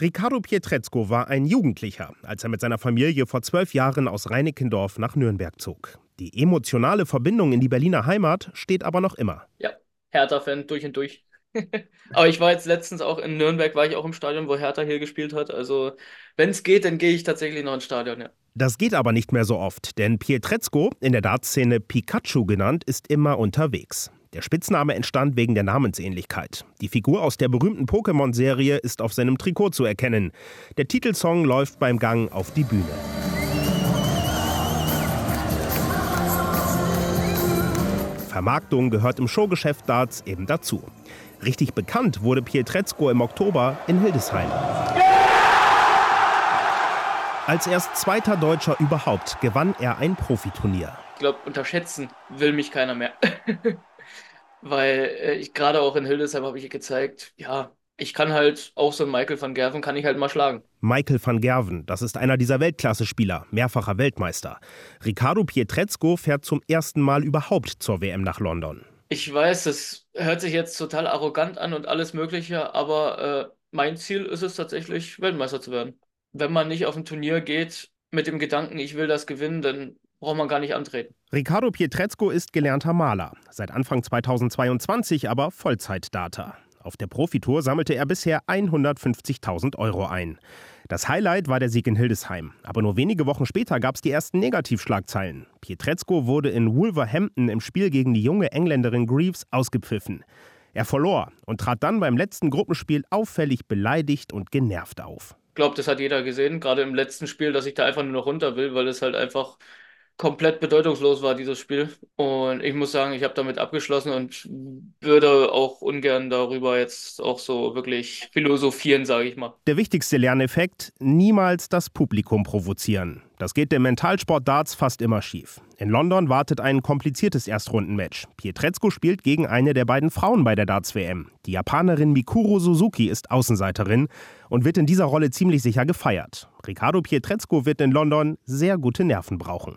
Riccardo Pietrezco war ein Jugendlicher, als er mit seiner Familie vor zwölf Jahren aus Reinickendorf nach Nürnberg zog. Die emotionale Verbindung in die Berliner Heimat steht aber noch immer. Ja, Hertha-Fan durch und durch. aber ich war jetzt letztens auch in Nürnberg, war ich auch im Stadion, wo Hertha hier gespielt hat. Also, wenn es geht, dann gehe ich tatsächlich noch ins Stadion, ja. Das geht aber nicht mehr so oft, denn Pietrezco, in der Dartszene Pikachu genannt, ist immer unterwegs. Der Spitzname entstand wegen der Namensähnlichkeit. Die Figur aus der berühmten Pokémon-Serie ist auf seinem Trikot zu erkennen. Der Titelsong läuft beim Gang auf die Bühne. Vermarktung gehört im Showgeschäft Darts eben dazu. Richtig bekannt wurde Pietrezco im Oktober in Hildesheim. Als erst zweiter Deutscher überhaupt gewann er ein Profiturnier. Ich glaube, unterschätzen will mich keiner mehr. Weil äh, ich gerade auch in Hildesheim habe ich gezeigt, ja, ich kann halt auch so einen Michael van Gerven kann ich halt mal schlagen. Michael van Gerven, das ist einer dieser Weltklasse-Spieler, mehrfacher Weltmeister. Ricardo Pietrezco fährt zum ersten Mal überhaupt zur WM nach London. Ich weiß, das hört sich jetzt total arrogant an und alles Mögliche, aber äh, mein Ziel ist es tatsächlich, Weltmeister zu werden. Wenn man nicht auf ein Turnier geht mit dem Gedanken, ich will das gewinnen, dann braucht man gar nicht antreten. Ricardo Pietrezco ist gelernter Maler, seit Anfang 2022 aber Vollzeitdata. Auf der Profitour sammelte er bisher 150.000 Euro ein. Das Highlight war der Sieg in Hildesheim. Aber nur wenige Wochen später gab es die ersten Negativschlagzeilen. Pietrezco wurde in Wolverhampton im Spiel gegen die junge Engländerin Greaves ausgepfiffen. Er verlor und trat dann beim letzten Gruppenspiel auffällig beleidigt und genervt auf. Ich glaube, das hat jeder gesehen, gerade im letzten Spiel, dass ich da einfach nur noch runter will, weil es halt einfach komplett bedeutungslos war, dieses Spiel. Und ich muss sagen, ich habe damit abgeschlossen und würde auch ungern darüber jetzt auch so wirklich philosophieren, sage ich mal. Der wichtigste Lerneffekt, niemals das Publikum provozieren. Das geht dem Mentalsport Darts fast immer schief. In London wartet ein kompliziertes Erstrundenmatch. Pietrezco spielt gegen eine der beiden Frauen bei der Darts-WM. Die Japanerin Mikuro Suzuki ist Außenseiterin und wird in dieser Rolle ziemlich sicher gefeiert. Ricardo Pietrezco wird in London sehr gute Nerven brauchen.